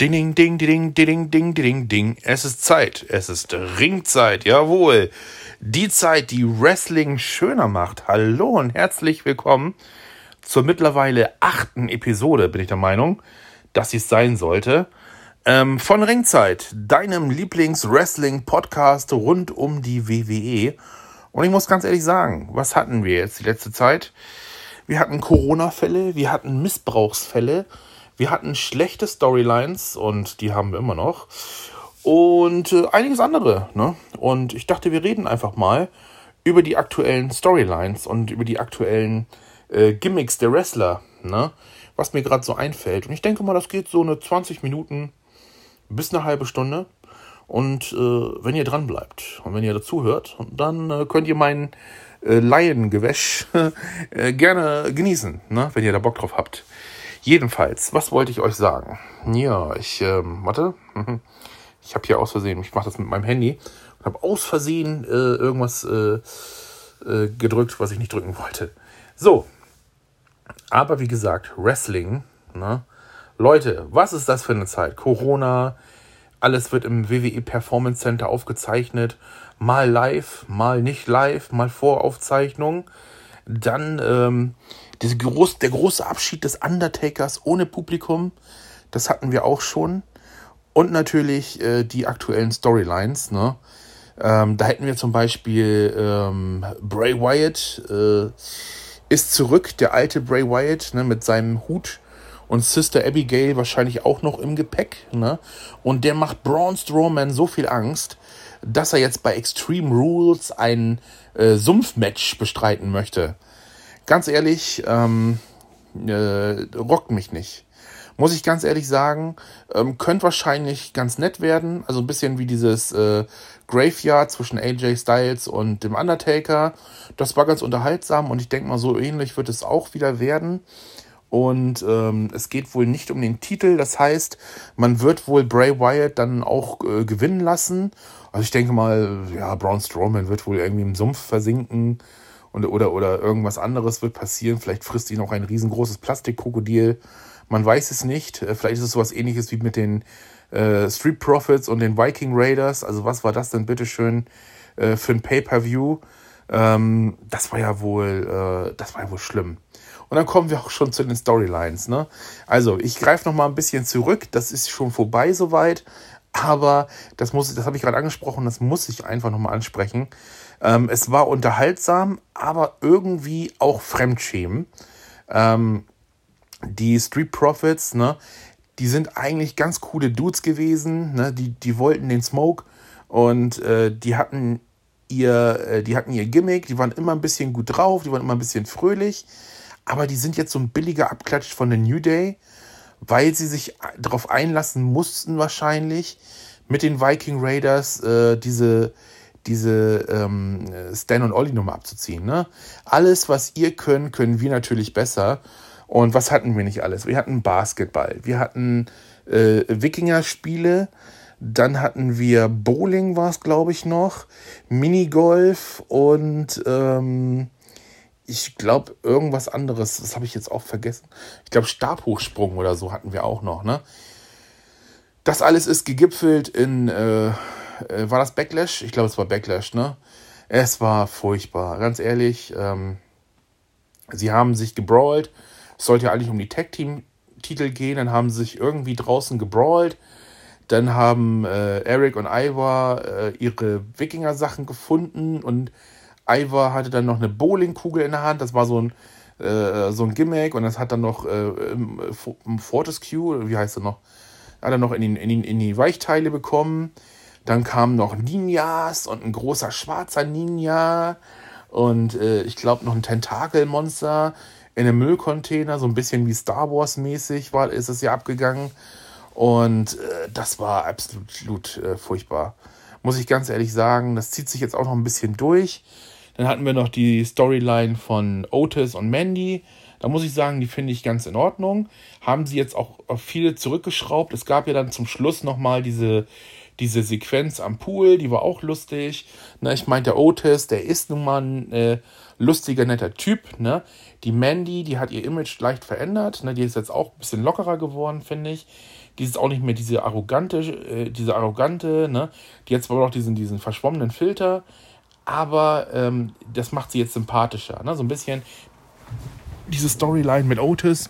Ding, ding, ding, ding, ding, ding, ding, ding. Es ist Zeit. Es ist Ringzeit. Jawohl. Die Zeit, die Wrestling schöner macht. Hallo und herzlich willkommen zur mittlerweile achten Episode, bin ich der Meinung, dass es sein sollte. Ähm, von Ringzeit, deinem Lieblings-Wrestling-Podcast rund um die WWE. Und ich muss ganz ehrlich sagen, was hatten wir jetzt die letzte Zeit? Wir hatten Corona-Fälle, wir hatten Missbrauchsfälle, wir hatten schlechte Storylines und die haben wir immer noch. Und äh, einiges andere. Ne? Und ich dachte, wir reden einfach mal über die aktuellen Storylines und über die aktuellen äh, Gimmicks der Wrestler. Ne? Was mir gerade so einfällt. Und ich denke mal, das geht so eine 20 Minuten bis eine halbe Stunde. Und äh, wenn ihr dran bleibt und wenn ihr dazu hört, dann äh, könnt ihr mein äh, Laiengewäsch äh, gerne genießen, ne? wenn ihr da Bock drauf habt. Jedenfalls, was wollte ich euch sagen? Ja, ich, ähm, warte. Mhm. Ich habe hier aus Versehen, ich mache das mit meinem Handy und habe aus Versehen äh, irgendwas äh, äh, gedrückt, was ich nicht drücken wollte. So, aber wie gesagt, Wrestling, ne? Leute, was ist das für eine Zeit? Corona, alles wird im WWE Performance Center aufgezeichnet, mal live, mal nicht live, mal Voraufzeichnung. Dann ähm, diese groß, der große Abschied des Undertakers ohne Publikum, das hatten wir auch schon. Und natürlich äh, die aktuellen Storylines. Ne? Ähm, da hätten wir zum Beispiel ähm, Bray Wyatt äh, ist zurück, der alte Bray Wyatt ne, mit seinem Hut und Sister Abigail wahrscheinlich auch noch im Gepäck. Ne? Und der macht Braun Strowman so viel Angst, dass er jetzt bei Extreme Rules ein äh, Sumpfmatch bestreiten möchte ganz ehrlich, ähm, äh, rockt mich nicht. Muss ich ganz ehrlich sagen, ähm, könnte wahrscheinlich ganz nett werden. Also ein bisschen wie dieses äh, Graveyard zwischen AJ Styles und dem Undertaker. Das war ganz unterhaltsam und ich denke mal, so ähnlich wird es auch wieder werden. Und ähm, es geht wohl nicht um den Titel. Das heißt, man wird wohl Bray Wyatt dann auch äh, gewinnen lassen. Also ich denke mal, ja, Braun Strowman wird wohl irgendwie im Sumpf versinken und, oder, oder irgendwas anderes wird passieren. Vielleicht frisst ihn auch ein riesengroßes Plastikkrokodil. Man weiß es nicht. Äh, vielleicht ist es sowas ähnliches wie mit den äh, Street Profits und den Viking Raiders. Also was war das denn bitteschön äh, für ein Pay-Per-View? Ähm, das war ja wohl, äh, das war ja wohl schlimm. Und dann kommen wir auch schon zu den Storylines. Ne? Also ich greife noch mal ein bisschen zurück. Das ist schon vorbei soweit. Aber das das habe ich gerade angesprochen. Das muss ich einfach noch mal ansprechen. Ähm, es war unterhaltsam, aber irgendwie auch Fremdschämen. Ähm, die Street Profits, ne, die sind eigentlich ganz coole Dudes gewesen. Ne, die, die wollten den Smoke und äh, die hatten ihr, äh, die hatten ihr Gimmick, die waren immer ein bisschen gut drauf, die waren immer ein bisschen fröhlich. Aber die sind jetzt so ein billiger Abklatsch von der New Day, weil sie sich darauf einlassen mussten, wahrscheinlich mit den Viking Raiders äh, diese diese ähm, Stan und Olli Nummer abzuziehen. Ne? Alles, was ihr könnt, können wir natürlich besser. Und was hatten wir nicht alles? Wir hatten Basketball, wir hatten äh, Wikinger-Spiele, dann hatten wir Bowling, war es glaube ich noch, Minigolf und ähm, ich glaube irgendwas anderes. Das habe ich jetzt auch vergessen. Ich glaube Stabhochsprung oder so hatten wir auch noch. Ne? Das alles ist gegipfelt in äh, äh, war das Backlash? Ich glaube, es war Backlash, ne? Es war furchtbar, ganz ehrlich. Ähm, sie haben sich gebrawlt. Es sollte ja eigentlich um die Tag-Team-Titel gehen. Dann haben sie sich irgendwie draußen gebrawlt. Dann haben äh, Eric und Ivar äh, ihre Wikinger-Sachen gefunden und Ivar hatte dann noch eine Bowlingkugel in der Hand. Das war so ein, äh, so ein Gimmick und das hat dann noch äh, Fortescue, wie heißt er noch, hat er noch in die, in, in die Weichteile bekommen. Dann kamen noch Ninjas und ein großer schwarzer Ninja und äh, ich glaube noch ein Tentakelmonster in einem Müllcontainer, so ein bisschen wie Star Wars mäßig war, ist es ja abgegangen. Und äh, das war absolut äh, furchtbar. Muss ich ganz ehrlich sagen, das zieht sich jetzt auch noch ein bisschen durch. Dann hatten wir noch die Storyline von Otis und Mandy. Da muss ich sagen, die finde ich ganz in Ordnung. Haben sie jetzt auch auf viele zurückgeschraubt. Es gab ja dann zum Schluss nochmal diese diese Sequenz am Pool, die war auch lustig. Ne, ich meinte, der Otis, der ist nun mal ein äh, lustiger, netter Typ. Ne? Die Mandy, die hat ihr Image leicht verändert. Ne? Die ist jetzt auch ein bisschen lockerer geworden, finde ich. Die ist auch nicht mehr diese arrogante, äh, diese arrogante, ne? Die hat zwar noch diesen, diesen verschwommenen Filter, aber ähm, das macht sie jetzt sympathischer. Ne? So ein bisschen diese Storyline mit Otis,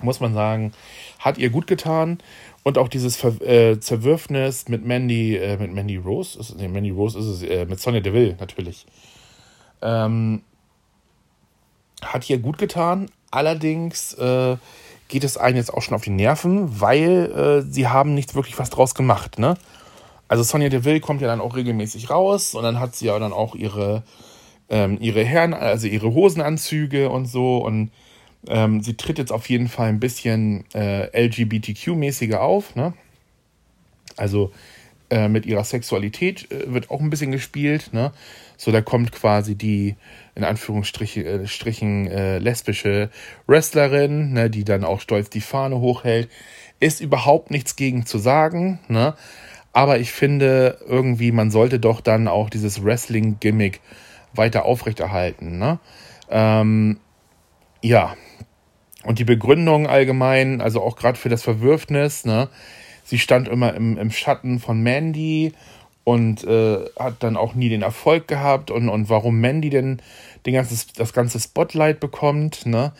muss man sagen, hat ihr gut getan. Und auch dieses Ver äh, Zerwürfnis mit Mandy, äh, mit Mandy Rose, ist, nee, Mandy Rose ist es, äh, mit Sonja Deville natürlich. Ähm, hat ihr gut getan. Allerdings äh, geht es einen jetzt auch schon auf die Nerven, weil äh, sie haben nicht wirklich was draus gemacht. Ne? Also Sonja Deville kommt ja dann auch regelmäßig raus und dann hat sie ja dann auch ihre, ähm, ihre Herren, also ihre Hosenanzüge und so und ähm, sie tritt jetzt auf jeden Fall ein bisschen äh, LGBTQ-mäßiger auf. Ne? Also äh, mit ihrer Sexualität äh, wird auch ein bisschen gespielt. Ne? So, da kommt quasi die, in Anführungsstrichen, äh, äh, lesbische Wrestlerin, ne, die dann auch stolz die Fahne hochhält. Ist überhaupt nichts gegen zu sagen, ne? Aber ich finde irgendwie, man sollte doch dann auch dieses Wrestling-Gimmick weiter aufrechterhalten, ne? Ähm, ja. Und die Begründung allgemein, also auch gerade für das Verwürfnis, ne? Sie stand immer im, im Schatten von Mandy und äh, hat dann auch nie den Erfolg gehabt und, und warum Mandy denn den ganzen, das ganze Spotlight bekommt, ne?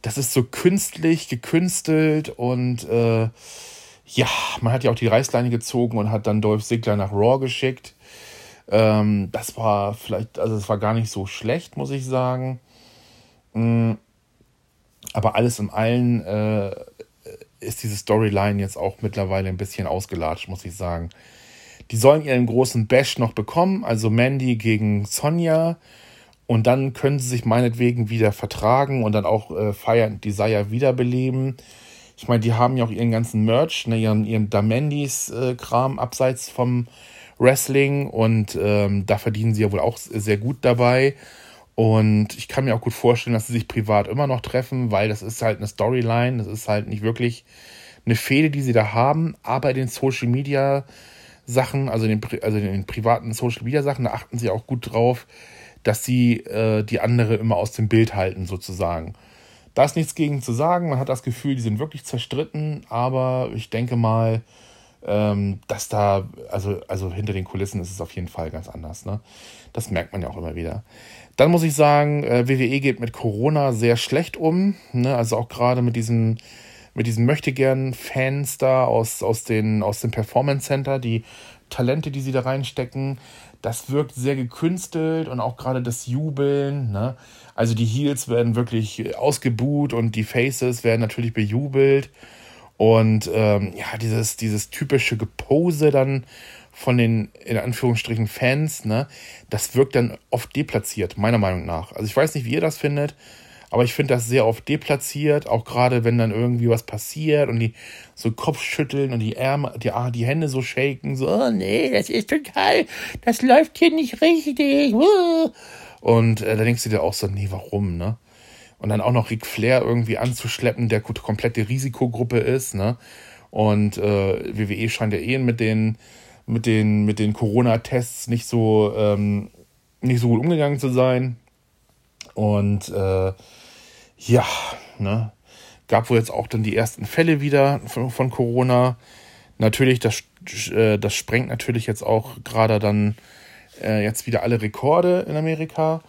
Das ist so künstlich, gekünstelt und äh, ja, man hat ja auch die Reißleine gezogen und hat dann Dolph Ziggler nach Raw geschickt. Ähm, das war vielleicht, also es war gar nicht so schlecht, muss ich sagen. Mhm. Aber alles in allem äh, ist diese Storyline jetzt auch mittlerweile ein bisschen ausgelatscht, muss ich sagen. Die sollen ihren großen Bash noch bekommen, also Mandy gegen Sonja. Und dann können sie sich meinetwegen wieder vertragen und dann auch äh, Fire and Desire wiederbeleben. Ich meine, die haben ja auch ihren ganzen Merch, ne, ihren, ihren Damandis-Kram äh, abseits vom Wrestling und ähm, da verdienen sie ja wohl auch sehr gut dabei. Und ich kann mir auch gut vorstellen, dass sie sich privat immer noch treffen, weil das ist halt eine Storyline, das ist halt nicht wirklich eine Fehde, die sie da haben, aber in den Social Media Sachen, also in den, also in den privaten Social Media Sachen, da achten sie auch gut drauf, dass sie äh, die andere immer aus dem Bild halten, sozusagen. Da ist nichts gegen zu sagen. Man hat das Gefühl, die sind wirklich zerstritten, aber ich denke mal, ähm, dass da, also, also hinter den Kulissen ist es auf jeden Fall ganz anders. Ne? Das merkt man ja auch immer wieder. Dann muss ich sagen, äh, WWE geht mit Corona sehr schlecht um. Ne? Also auch gerade mit diesen, mit diesen Möchtegern-Fans da aus, aus, den, aus dem Performance Center, die Talente, die sie da reinstecken, das wirkt sehr gekünstelt und auch gerade das Jubeln. Ne? Also die Heels werden wirklich ausgebuht und die Faces werden natürlich bejubelt. Und ähm, ja, dieses, dieses typische Gepose dann von den, in Anführungsstrichen, Fans, ne, das wirkt dann oft deplatziert, meiner Meinung nach. Also ich weiß nicht, wie ihr das findet, aber ich finde das sehr oft deplatziert, auch gerade wenn dann irgendwie was passiert und die so Kopf schütteln und die Ärmel, die, ah, die Hände so shaken, so, oh nee, das ist total, das läuft hier nicht richtig. Und äh, da denkst du dir auch so, nee, warum, ne? Und dann auch noch Ric Flair irgendwie anzuschleppen, der komplette Risikogruppe ist, ne? Und äh, WWE scheint ja eh mit den mit den, mit den Corona-Tests nicht so, ähm, nicht so gut umgegangen zu sein. Und äh, ja, ne, gab wohl jetzt auch dann die ersten Fälle wieder von, von Corona. Natürlich, das, äh, das sprengt natürlich jetzt auch gerade dann äh, jetzt wieder alle Rekorde in Amerika.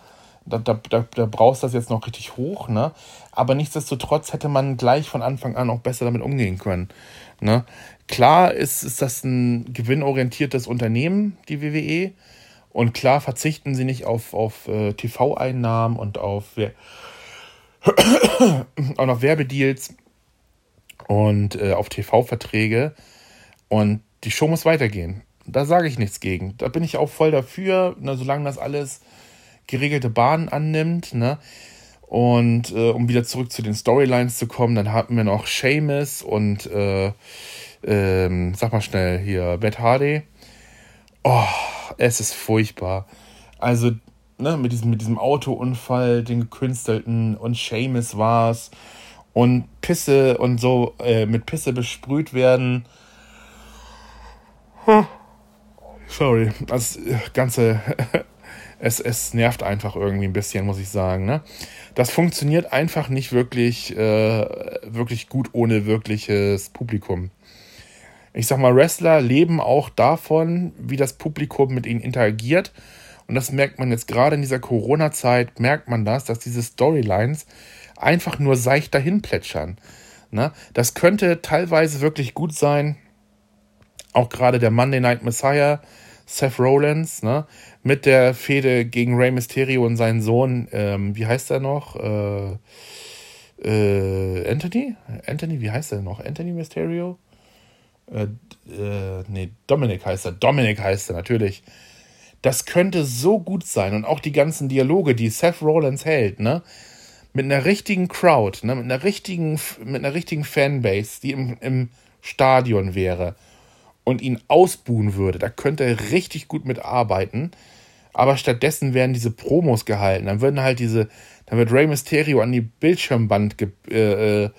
Da, da, da, da brauchst du das jetzt noch richtig hoch, ne? Aber nichtsdestotrotz hätte man gleich von Anfang an auch besser damit umgehen können. Ne? Klar ist, ist das ein gewinnorientiertes Unternehmen, die WWE. Und klar verzichten sie nicht auf, auf äh, TV-Einnahmen und auf, auch noch Werbedeals und äh, auf TV-Verträge. Und die Show muss weitergehen. Da sage ich nichts gegen. Da bin ich auch voll dafür, ne, solange das alles geregelte Bahnen annimmt. Ne? Und äh, um wieder zurück zu den Storylines zu kommen, dann hatten wir noch Seamus und äh, ähm, sag mal schnell hier, Matt Hardy. Oh, es ist furchtbar. Also, ne, mit diesem, mit diesem Autounfall, den gekünstelten und Seamus war's. Und Pisse und so äh, mit Pisse besprüht werden. Sorry, das ganze es, es nervt einfach irgendwie ein bisschen, muss ich sagen. Ne? Das funktioniert einfach nicht wirklich, äh, wirklich gut ohne wirkliches Publikum. Ich sag mal, Wrestler leben auch davon, wie das Publikum mit ihnen interagiert. Und das merkt man jetzt gerade in dieser Corona-Zeit, merkt man das, dass diese Storylines einfach nur seicht dahin plätschern. Ne? Das könnte teilweise wirklich gut sein. Auch gerade der Monday Night Messiah, Seth Rollins, ne? mit der Fehde gegen Rey Mysterio und seinen Sohn, ähm, wie heißt er noch? Äh, äh, Anthony? Anthony, wie heißt er noch? Anthony Mysterio? Äh, äh, nee, Dominic heißt er. Dominic heißt er, natürlich. Das könnte so gut sein. Und auch die ganzen Dialoge, die Seth Rollins hält, ne? Mit einer richtigen Crowd, ne? mit, einer richtigen, mit einer richtigen Fanbase, die im, im Stadion wäre und ihn ausbuhen würde. Da könnte er richtig gut mitarbeiten. Aber stattdessen werden diese Promos gehalten. Dann würden halt diese, dann wird Rey Mysterio an die Bildschirmband äh, äh,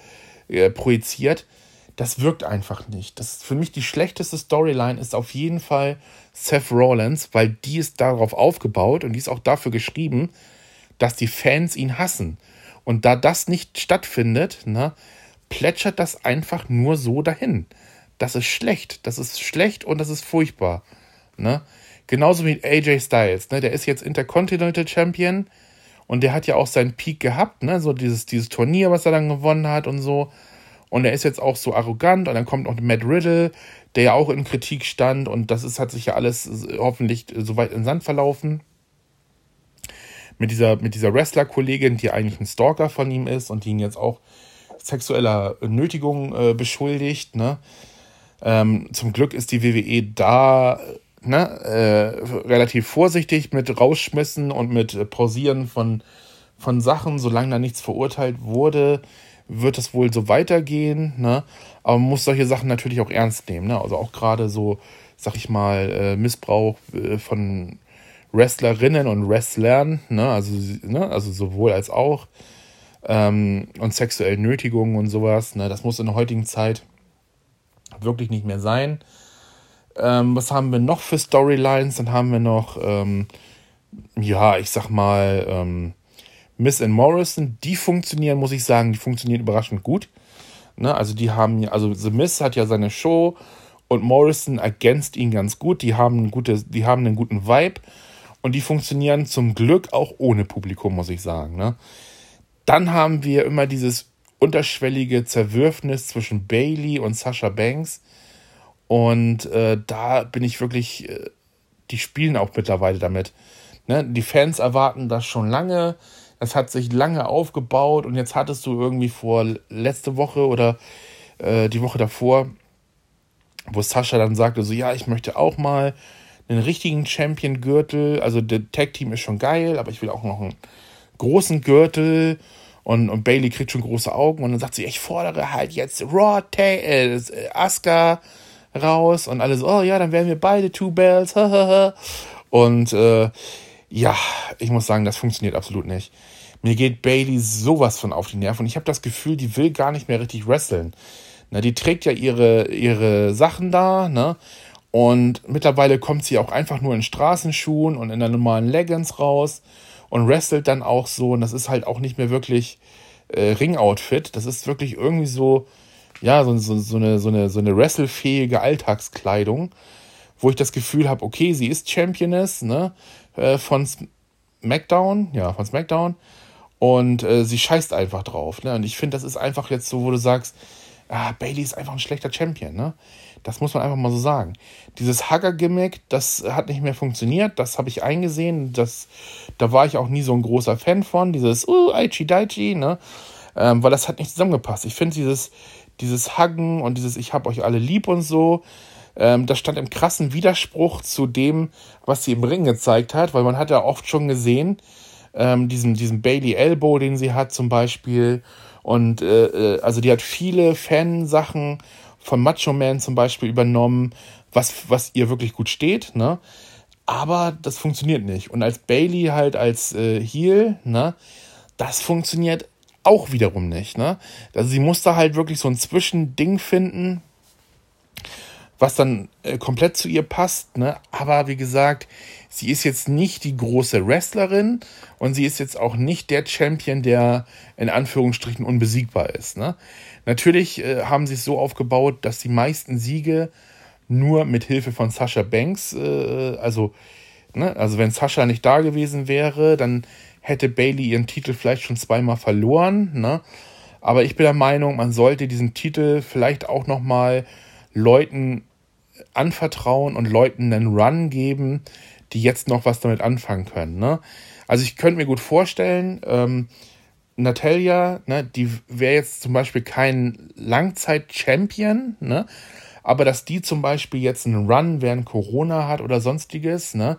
äh, projiziert das wirkt einfach nicht. Das ist für mich die schlechteste Storyline ist auf jeden Fall Seth Rollins, weil die ist darauf aufgebaut und die ist auch dafür geschrieben, dass die Fans ihn hassen. Und da das nicht stattfindet, ne, plätschert das einfach nur so dahin. Das ist schlecht. Das ist schlecht und das ist furchtbar. Ne? Genauso wie AJ Styles. Ne? Der ist jetzt Intercontinental Champion und der hat ja auch seinen Peak gehabt. Ne? So dieses, dieses Turnier, was er dann gewonnen hat und so. Und er ist jetzt auch so arrogant und dann kommt noch Matt Riddle, der ja auch in Kritik stand und das ist, hat sich ja alles hoffentlich soweit in Sand verlaufen. Mit dieser, mit dieser Wrestler-Kollegin, die eigentlich ein Stalker von ihm ist und die ihn jetzt auch sexueller Nötigung äh, beschuldigt. Ne? Ähm, zum Glück ist die WWE da ne, äh, relativ vorsichtig mit Rausschmissen und mit Pausieren von, von Sachen, solange da nichts verurteilt wurde wird es wohl so weitergehen, ne? Aber man muss solche Sachen natürlich auch ernst nehmen, ne? Also auch gerade so, sag ich mal, äh, Missbrauch äh, von Wrestlerinnen und Wrestlern, ne? Also, ne? also sowohl als auch. Ähm, und sexuelle Nötigungen und sowas, ne? Das muss in der heutigen Zeit wirklich nicht mehr sein. Ähm, was haben wir noch für Storylines? Dann haben wir noch, ähm, ja, ich sag mal, ähm, Miss and Morrison, die funktionieren, muss ich sagen, die funktionieren überraschend gut. Ne, also die haben, also The Miss hat ja seine Show und Morrison ergänzt ihn ganz gut. Die haben, gute, die haben einen guten Vibe und die funktionieren zum Glück auch ohne Publikum, muss ich sagen. Ne? Dann haben wir immer dieses unterschwellige Zerwürfnis zwischen Bailey und Sasha Banks. Und äh, da bin ich wirklich, äh, die spielen auch mittlerweile damit. Ne? Die Fans erwarten das schon lange. Das hat sich lange aufgebaut und jetzt hattest du irgendwie vor letzte Woche oder äh, die Woche davor, wo Sascha dann sagte, so ja, ich möchte auch mal einen richtigen Champion-Gürtel. Also der Tag-Team ist schon geil, aber ich will auch noch einen großen Gürtel. Und, und Bailey kriegt schon große Augen und dann sagt sie, ich fordere halt jetzt Raw äh, Asuka raus und alles, oh ja, dann werden wir beide Two Bells. und äh, ja, ich muss sagen, das funktioniert absolut nicht. Mir geht Bailey sowas von auf die Nerven und ich habe das Gefühl, die will gar nicht mehr richtig wresteln. Na, die trägt ja ihre, ihre Sachen da, ne? Und mittlerweile kommt sie auch einfach nur in Straßenschuhen und in der normalen Leggings raus und wrestelt dann auch so. Und das ist halt auch nicht mehr wirklich äh, Ring-Outfit. Das ist wirklich irgendwie so, ja, so, so, so eine, so eine, so eine wrestlefähige Alltagskleidung, wo ich das Gefühl habe, okay, sie ist Championess, ne? Äh, von SmackDown, ja, von SmackDown. Und äh, sie scheißt einfach drauf. Ne? Und ich finde, das ist einfach jetzt so, wo du sagst, ah, Bailey ist einfach ein schlechter Champion. Ne? Das muss man einfach mal so sagen. Dieses Hugger-Gimmick, das hat nicht mehr funktioniert. Das habe ich eingesehen. Das, da war ich auch nie so ein großer Fan von. Dieses uh, Aichi Daichi, ne? Ähm, weil das hat nicht zusammengepasst. Ich finde dieses, dieses Huggen und dieses Ich hab euch alle lieb und so, ähm, das stand im krassen Widerspruch zu dem, was sie im Ring gezeigt hat, weil man hat ja oft schon gesehen, ähm, diesen, diesen Bailey Elbow, den sie hat zum Beispiel. Und äh, äh, also die hat viele Fansachen von Macho Man zum Beispiel übernommen, was, was ihr wirklich gut steht, ne? Aber das funktioniert nicht. Und als Bailey halt als äh, Heel, ne, das funktioniert auch wiederum nicht, ne? Also sie musste halt wirklich so ein Zwischending finden, was dann äh, komplett zu ihr passt. Ne? Aber wie gesagt, sie ist jetzt nicht die große Wrestlerin und sie ist jetzt auch nicht der Champion, der in Anführungsstrichen unbesiegbar ist. Ne? Natürlich äh, haben sie es so aufgebaut, dass die meisten Siege nur mit Hilfe von Sasha Banks, äh, also, ne? also wenn Sasha nicht da gewesen wäre, dann hätte Bailey ihren Titel vielleicht schon zweimal verloren. Ne? Aber ich bin der Meinung, man sollte diesen Titel vielleicht auch noch mal Leuten anvertrauen und Leuten einen Run geben, die jetzt noch was damit anfangen können. Ne? Also ich könnte mir gut vorstellen, ähm, Natalia, ne, die wäre jetzt zum Beispiel kein Langzeit-Champion, ne? aber dass die zum Beispiel jetzt einen Run während Corona hat oder sonstiges, ne?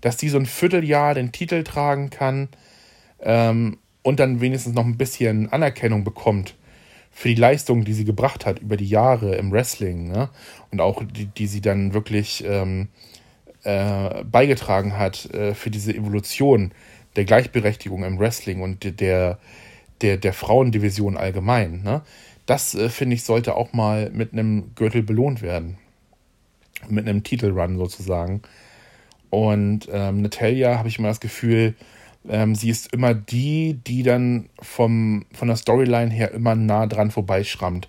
dass die so ein Vierteljahr den Titel tragen kann ähm, und dann wenigstens noch ein bisschen Anerkennung bekommt für die Leistung, die sie gebracht hat über die Jahre im Wrestling, ne? Und auch die, die sie dann wirklich ähm, äh, beigetragen hat äh, für diese Evolution der Gleichberechtigung im Wrestling und der, der, der Frauendivision allgemein. Ne? Das, äh, finde ich, sollte auch mal mit einem Gürtel belohnt werden. Mit einem Titelrun sozusagen. Und ähm, Natalia habe ich immer das Gefühl, ähm, sie ist immer die, die dann vom, von der Storyline her immer nah dran vorbeischrammt.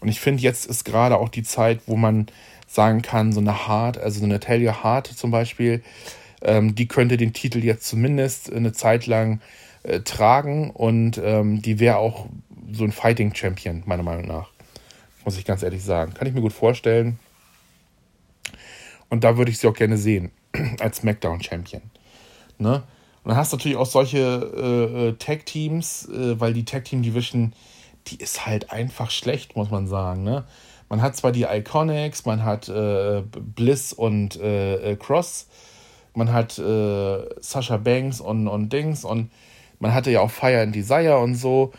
Und ich finde, jetzt ist gerade auch die Zeit, wo man sagen kann, so eine Hart, also so eine Natalia Hart zum Beispiel, ähm, die könnte den Titel jetzt zumindest eine Zeit lang äh, tragen und ähm, die wäre auch so ein Fighting Champion, meiner Meinung nach. Muss ich ganz ehrlich sagen. Kann ich mir gut vorstellen. Und da würde ich sie auch gerne sehen, als SmackDown Champion. Ne? Und dann hast du natürlich auch solche äh, äh, Tag-Teams, äh, weil die Tag-Team-Division, die ist halt einfach schlecht, muss man sagen. Ne? Man hat zwar die Iconics, man hat äh, Bliss und äh, äh, Cross, man hat Sasha Banks und, und Dings und man hatte ja auch Fire and Desire und so,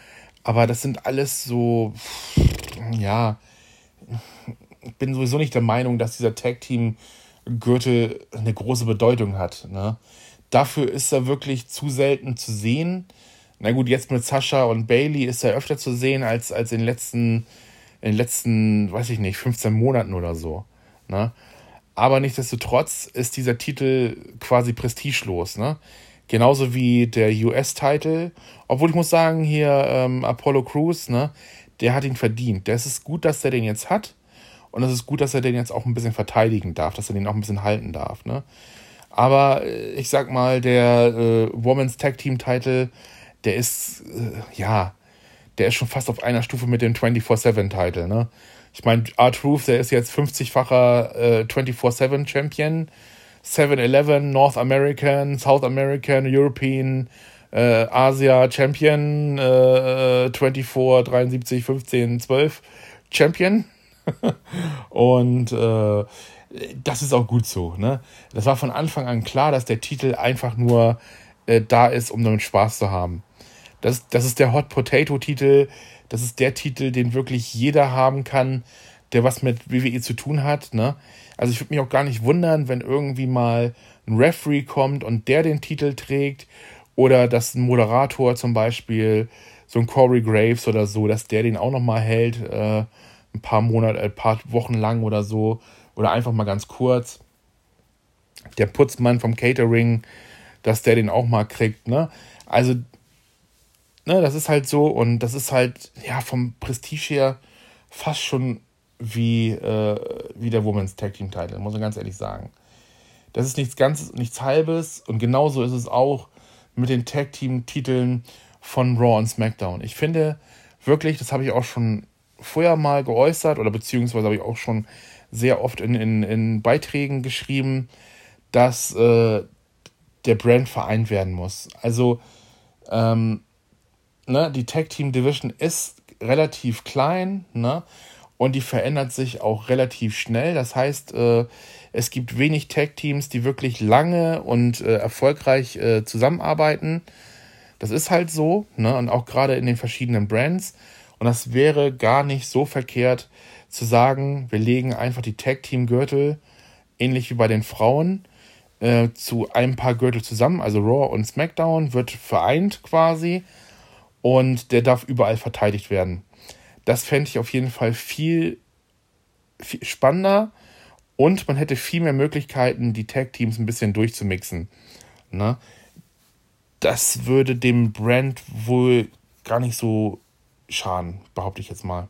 aber das sind alles so, ja, ich bin sowieso nicht der Meinung, dass dieser Tag-Team-Gürtel eine große Bedeutung hat. Ne? Dafür ist er wirklich zu selten zu sehen. Na gut, jetzt mit Sascha und Bailey ist er öfter zu sehen als, als in den letzten, in den letzten, weiß ich nicht, 15 Monaten oder so. Ne? Aber nichtsdestotrotz ist dieser Titel quasi prestigelos. Ne? Genauso wie der US-Titel. Obwohl ich muss sagen, hier ähm, Apollo Crews, ne, der hat ihn verdient. Das ist gut, dass er den jetzt hat. Und es ist gut, dass er den jetzt auch ein bisschen verteidigen darf, dass er den auch ein bisschen halten darf. Ne? Aber äh, ich sag mal, der äh, Women's Tag Team Title, der ist, äh, ja, der ist schon fast auf einer Stufe mit dem 24-7 Title, ne? Ich meine, R-Truth, der ist jetzt 50-facher äh, 24-7 Champion. 7-Eleven, North American, South American, European, äh, Asia Champion, äh, 24, 73, 15, 12 Champion. Und äh, das ist auch gut so. Ne? Das war von Anfang an klar, dass der Titel einfach nur äh, da ist, um damit Spaß zu haben. Das, das ist der Hot Potato Titel. Das ist der Titel, den wirklich jeder haben kann, der was mit WWE zu tun hat. Ne? Also ich würde mich auch gar nicht wundern, wenn irgendwie mal ein Referee kommt und der den Titel trägt. Oder dass ein Moderator zum Beispiel, so ein Corey Graves oder so, dass der den auch nochmal hält, äh, ein paar Monate, ein paar Wochen lang oder so oder einfach mal ganz kurz. Der Putzmann vom Catering, dass der den auch mal kriegt, ne? Also, ne, das ist halt so und das ist halt, ja, vom Prestige her fast schon wie, äh, wie der Women's Tag Team Title, muss man ganz ehrlich sagen. Das ist nichts ganz, nichts halbes und genauso ist es auch mit den Tag Team Titeln von Raw und SmackDown. Ich finde wirklich, das habe ich auch schon vorher mal geäußert oder beziehungsweise habe ich auch schon sehr oft in, in, in Beiträgen geschrieben, dass äh, der Brand vereint werden muss. Also ähm, ne, die Tag Team Division ist relativ klein ne, und die verändert sich auch relativ schnell. Das heißt, äh, es gibt wenig Tag Teams, die wirklich lange und äh, erfolgreich äh, zusammenarbeiten. Das ist halt so, ne? und auch gerade in den verschiedenen Brands. Und das wäre gar nicht so verkehrt, zu sagen, wir legen einfach die Tag-Team-Gürtel, ähnlich wie bei den Frauen, äh, zu ein paar Gürtel zusammen, also Raw und SmackDown wird vereint quasi und der darf überall verteidigt werden. Das fände ich auf jeden Fall viel, viel spannender Und man hätte viel mehr Möglichkeiten, die Tag-Teams ein bisschen durchzumixen. Ne? Das würde dem Brand wohl gar nicht so schaden, behaupte ich jetzt mal.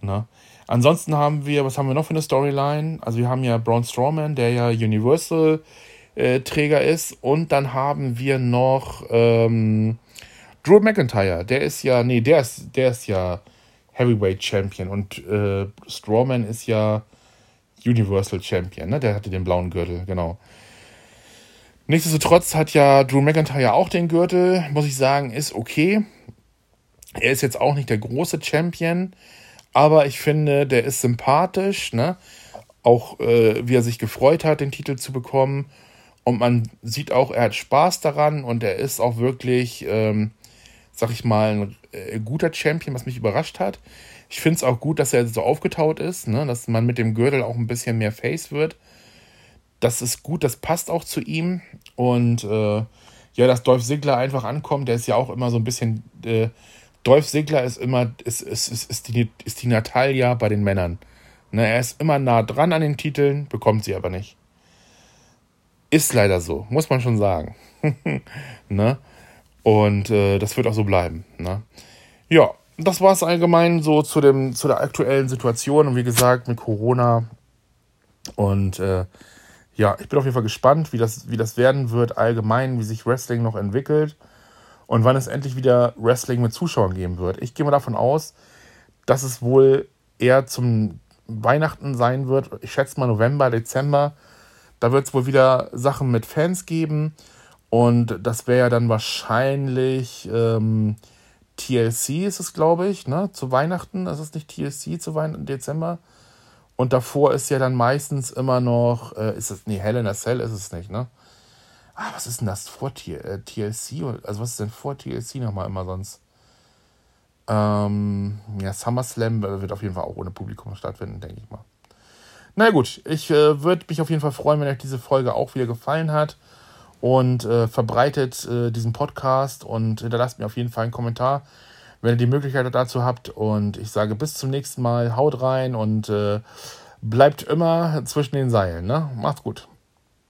Ne? Ansonsten haben wir, was haben wir noch für eine Storyline? Also wir haben ja Braun Strowman, der ja Universal-Träger äh, ist. Und dann haben wir noch ähm, Drew McIntyre. Der ist ja, nee, der ist, der ist ja Heavyweight Champion. Und äh, Strowman ist ja Universal Champion. Ne? Der hatte den blauen Gürtel, genau. Nichtsdestotrotz hat ja Drew McIntyre auch den Gürtel. Muss ich sagen, ist okay. Er ist jetzt auch nicht der große Champion aber ich finde, der ist sympathisch, ne? Auch äh, wie er sich gefreut hat, den Titel zu bekommen. Und man sieht auch, er hat Spaß daran und er ist auch wirklich, ähm, sag ich mal, ein äh, guter Champion, was mich überrascht hat. Ich finde es auch gut, dass er so aufgetaut ist, ne? dass man mit dem Gürtel auch ein bisschen mehr Face wird. Das ist gut, das passt auch zu ihm. Und äh, ja, dass Dolph Ziggler einfach ankommt, der ist ja auch immer so ein bisschen äh, Dolph Ziggler ist immer, ist, ist, ist, ist, die, ist die Natalia bei den Männern. Ne, er ist immer nah dran an den Titeln, bekommt sie aber nicht. Ist leider so, muss man schon sagen. ne? Und äh, das wird auch so bleiben. Ne? Ja, das war es allgemein so zu, dem, zu der aktuellen Situation und wie gesagt mit Corona. Und äh, ja, ich bin auf jeden Fall gespannt, wie das, wie das werden wird allgemein, wie sich Wrestling noch entwickelt und wann es endlich wieder Wrestling mit Zuschauern geben wird. Ich gehe mal davon aus, dass es wohl eher zum Weihnachten sein wird. Ich schätze mal November, Dezember. Da wird es wohl wieder Sachen mit Fans geben. Und das wäre ja dann wahrscheinlich ähm, TLC, ist es, glaube ich, ne? Zu Weihnachten. Das ist nicht TLC zu Weihnachten, Dezember. Und davor ist ja dann meistens immer noch, äh, ist es, nee, Hell in a Cell ist es nicht, ne? Ah, was ist denn das vor äh, TLC? Also was ist denn vor TLC nochmal immer sonst? Ähm, ja, SummerSlam wird auf jeden Fall auch ohne Publikum stattfinden, denke ich mal. Na gut, ich äh, würde mich auf jeden Fall freuen, wenn euch diese Folge auch wieder gefallen hat. Und äh, verbreitet äh, diesen Podcast und hinterlasst mir auf jeden Fall einen Kommentar, wenn ihr die Möglichkeit dazu habt. Und ich sage bis zum nächsten Mal, haut rein und äh, bleibt immer zwischen den Seilen. Ne? Macht's gut.